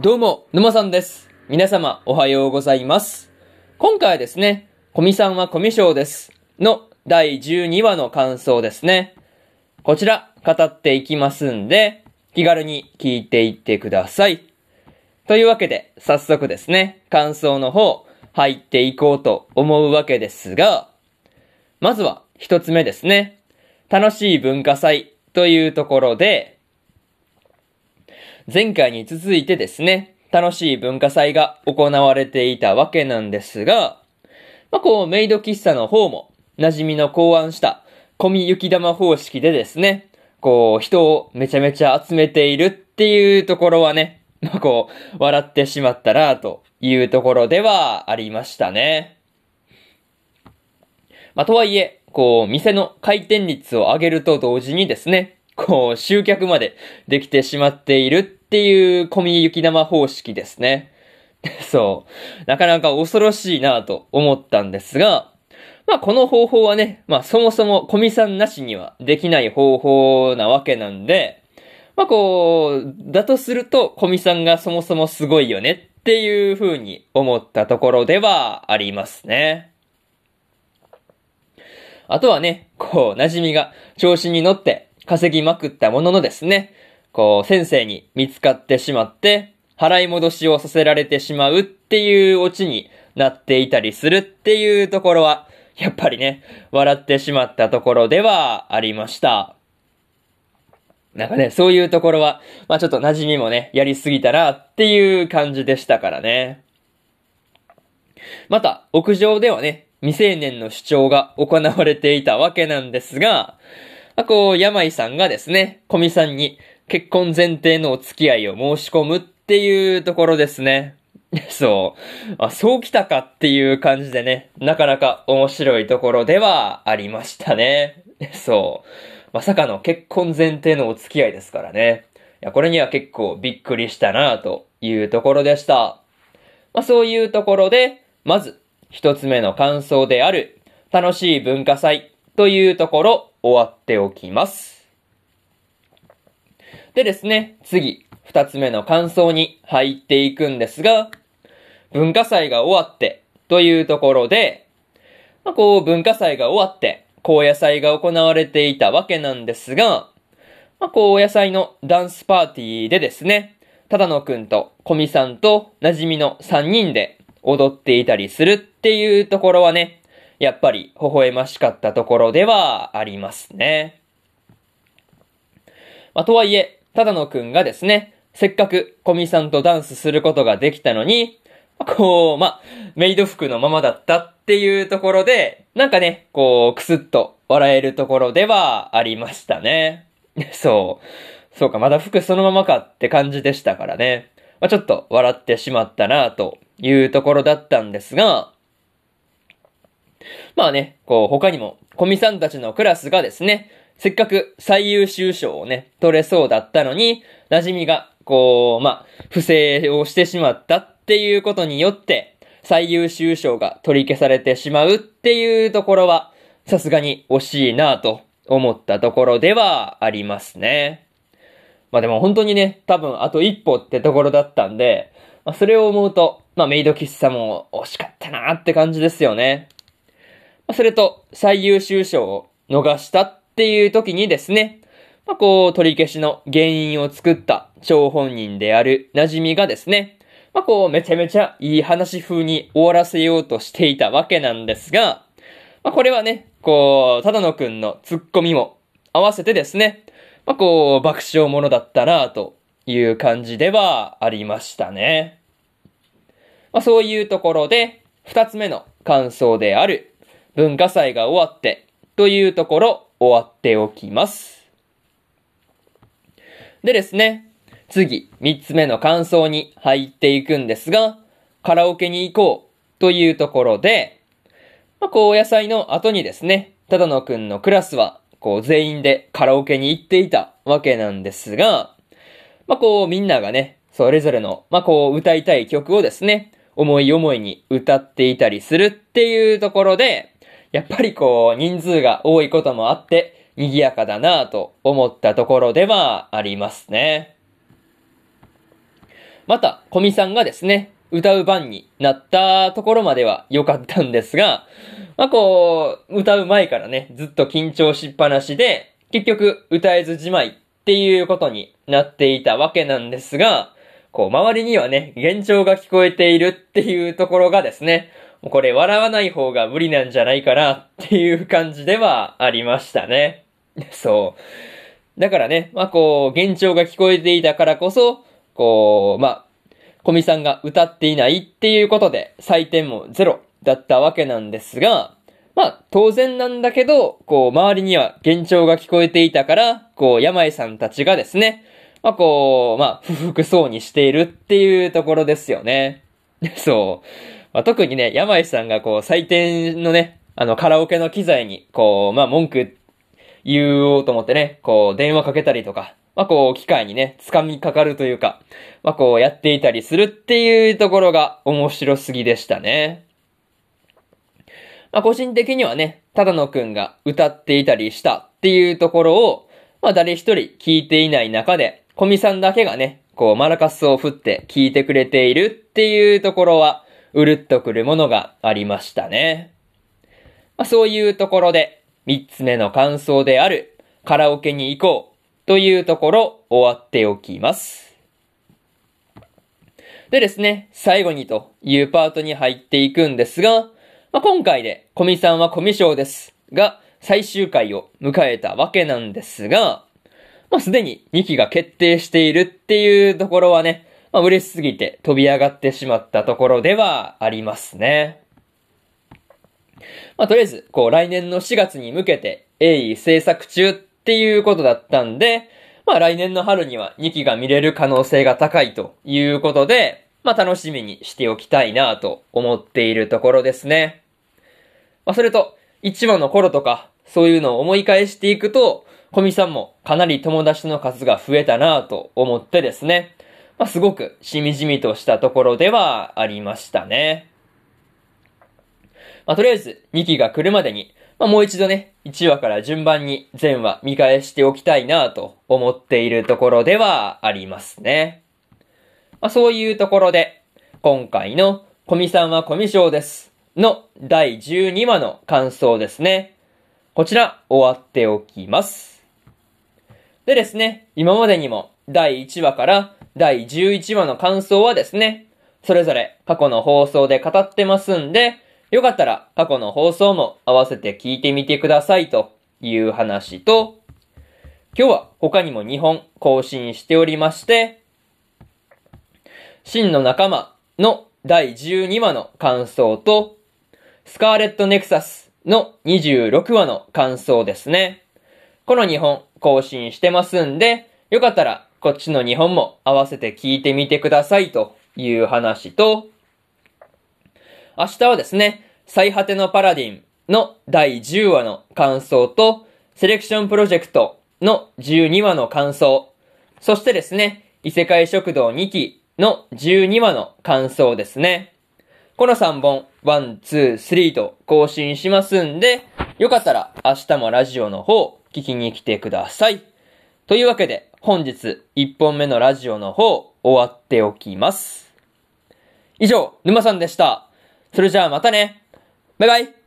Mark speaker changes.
Speaker 1: どうも、沼さんです。皆様、おはようございます。今回はですね、コミさんはコミュ障です。の第12話の感想ですね。こちら、語っていきますんで、気軽に聞いていってください。というわけで、早速ですね、感想の方、入っていこうと思うわけですが、まずは、一つ目ですね。楽しい文化祭というところで、前回に続いてですね、楽しい文化祭が行われていたわけなんですが、まあ、こう、メイド喫茶の方も、馴染みの考案した、込み雪玉方式でですね、こう、人をめちゃめちゃ集めているっていうところはね、まあ、こう、笑ってしまったな、というところではありましたね。まあ、とはいえ、こう、店の回転率を上げると同時にですね、こう、集客までできてしまっているっていう込み雪玉方式ですね。そう。なかなか恐ろしいなと思ったんですが、まあこの方法はね、まあそもそもコミさんなしにはできない方法なわけなんで、まあこう、だとするとコミさんがそもそもすごいよねっていう風に思ったところではありますね。あとはね、こう、馴染みが調子に乗って稼ぎまくったもののですね、こう、先生に見つかってしまって、払い戻しをさせられてしまうっていうオチになっていたりするっていうところは、やっぱりね、笑ってしまったところではありました。なんかね、そういうところは、まあちょっと馴染みもね、やりすぎたなっていう感じでしたからね。また、屋上ではね、未成年の主張が行われていたわけなんですが、まあ、こう、山井さんがですね、小見さんに結婚前提のお付き合いを申し込むっていうところですね。そう。あ、そうきたかっていう感じでね、なかなか面白いところではありましたね。そう。まさかの結婚前提のお付き合いですからね。いや、これには結構びっくりしたなというところでした。まあ、そういうところで、まず、一つ目の感想である、楽しい文化祭というところ、終わっておきます。でですね、次、二つ目の感想に入っていくんですが、文化祭が終わって、というところで、まあ、こう、文化祭が終わって、高野祭が行われていたわけなんですが、まあ、高野祭のダンスパーティーでですね、ただのくんと小見さんと馴染みの三人で踊っていたりするっていうところはね、やっぱり微笑ましかったところではありますね。まあ、とはいえ、ただのくんがですね、せっかく小見さんとダンスすることができたのに、こう、ま、メイド服のままだったっていうところで、なんかね、こう、くすっと笑えるところではありましたね。そう。そうか、まだ服そのままかって感じでしたからね。まあ、ちょっと笑ってしまったなというところだったんですが、まあね、こう、他にも、コミさんたちのクラスがですね、せっかく最優秀賞をね、取れそうだったのに、馴染みが、こう、まあ、不正をしてしまったっていうことによって、最優秀賞が取り消されてしまうっていうところは、さすがに惜しいなと思ったところではありますね。まあでも本当にね、多分あと一歩ってところだったんで、まあそれを思うと、まあメイド喫茶も惜しかったなって感じですよね。それと、最優秀賞を逃したっていう時にですね、まあこう、取り消しの原因を作った張本人である馴染みがですね、まあこう、めちゃめちゃいい話風に終わらせようとしていたわけなんですが、まあこれはね、こう、ただのくんのツッコミも合わせてですね、まあこう、爆笑ものだったなという感じではありましたね。まあそういうところで、二つ目の感想である、文化祭が終わって、というところ、終わっておきます。でですね、次、三つ目の感想に入っていくんですが、カラオケに行こう、というところで、まあ、こう、野菜の後にですね、ただのくんのクラスは、こう、全員でカラオケに行っていたわけなんですが、まあ、こう、みんながね、それぞれの、まあ、こう、歌いたい曲をですね、思い思いに歌っていたりするっていうところで、やっぱりこう、人数が多いこともあって、賑やかだなぁと思ったところではありますね。また、小見さんがですね、歌う番になったところまでは良かったんですが、まあこう、歌う前からね、ずっと緊張しっぱなしで、結局歌えずじまいっていうことになっていたわけなんですが、こう、周りにはね、幻聴が聞こえているっていうところがですね、もうこれ笑わない方が無理なんじゃないかなっていう感じではありましたね。そう。だからね、まあこう、幻聴が聞こえていたからこそ、こう、まあ、小見さんが歌っていないっていうことで、採点もゼロだったわけなんですが、まあ、当然なんだけど、こう、周りには幻聴が聞こえていたから、こう、山井さんたちがですね、まあ、こう、まあ、不服そうにしているっていうところですよね。そう。まあ、特にね、山井さんがこう、採点のね、あの、カラオケの機材に、こう、まあ、文句言おうと思ってね、こう、電話かけたりとか、まあ、こう、機械にね、掴みかかるというか、まあ、こう、やっていたりするっていうところが面白すぎでしたね。まあ、個人的にはね、た野くんが歌っていたりしたっていうところを、まあ、誰一人聞いていない中で、小見さんだけがね、こう、マラカスを振って聞いてくれているっていうところは、うるっとくるものがありましたね。まあ、そういうところで、三つ目の感想である、カラオケに行こうというところ、終わっておきます。でですね、最後にというパートに入っていくんですが、まあ、今回で、コミさんはコミショです。が、最終回を迎えたわけなんですが、まあ、すでに2期が決定しているっていうところはね、まあ、嬉しすぎて飛び上がってしまったところではありますね。まあ、とりあえず、こう、来年の4月に向けて、鋭意制作中っていうことだったんで、まあ、来年の春には2期が見れる可能性が高いということで、まあ楽しみにしておきたいなと思っているところですね。まあそれと、1話の頃とか、そういうのを思い返していくと、小見さんもかなり友達の数が増えたなと思ってですね。まあすごくしみじみとしたところではありましたね。まあとりあえず2期が来るまでに、まあもう一度ね、1話から順番に全話見返しておきたいなと思っているところではありますね。まあ、そういうところで、今回のコミさんはコミショですの第12話の感想ですね。こちら終わっておきます。でですね、今までにも第1話から第11話の感想はですね、それぞれ過去の放送で語ってますんで、よかったら過去の放送も合わせて聞いてみてくださいという話と、今日は他にも2本更新しておりまして、真の仲間の第12話の感想と、スカーレットネクサスの26話の感想ですね。この2本更新してますんで、よかったらこっちの2本も合わせて聞いてみてくださいという話と、明日はですね、最果てのパラディンの第10話の感想と、セレクションプロジェクトの12話の感想、そしてですね、異世界食堂2期の12話の感想ですね。この3本、1、2、3と更新しますんで、よかったら明日もラジオの方、聞きに来てください。というわけで、本日1本目のラジオの方、終わっておきます。以上、沼さんでした。それじゃあまたね。バイバイ。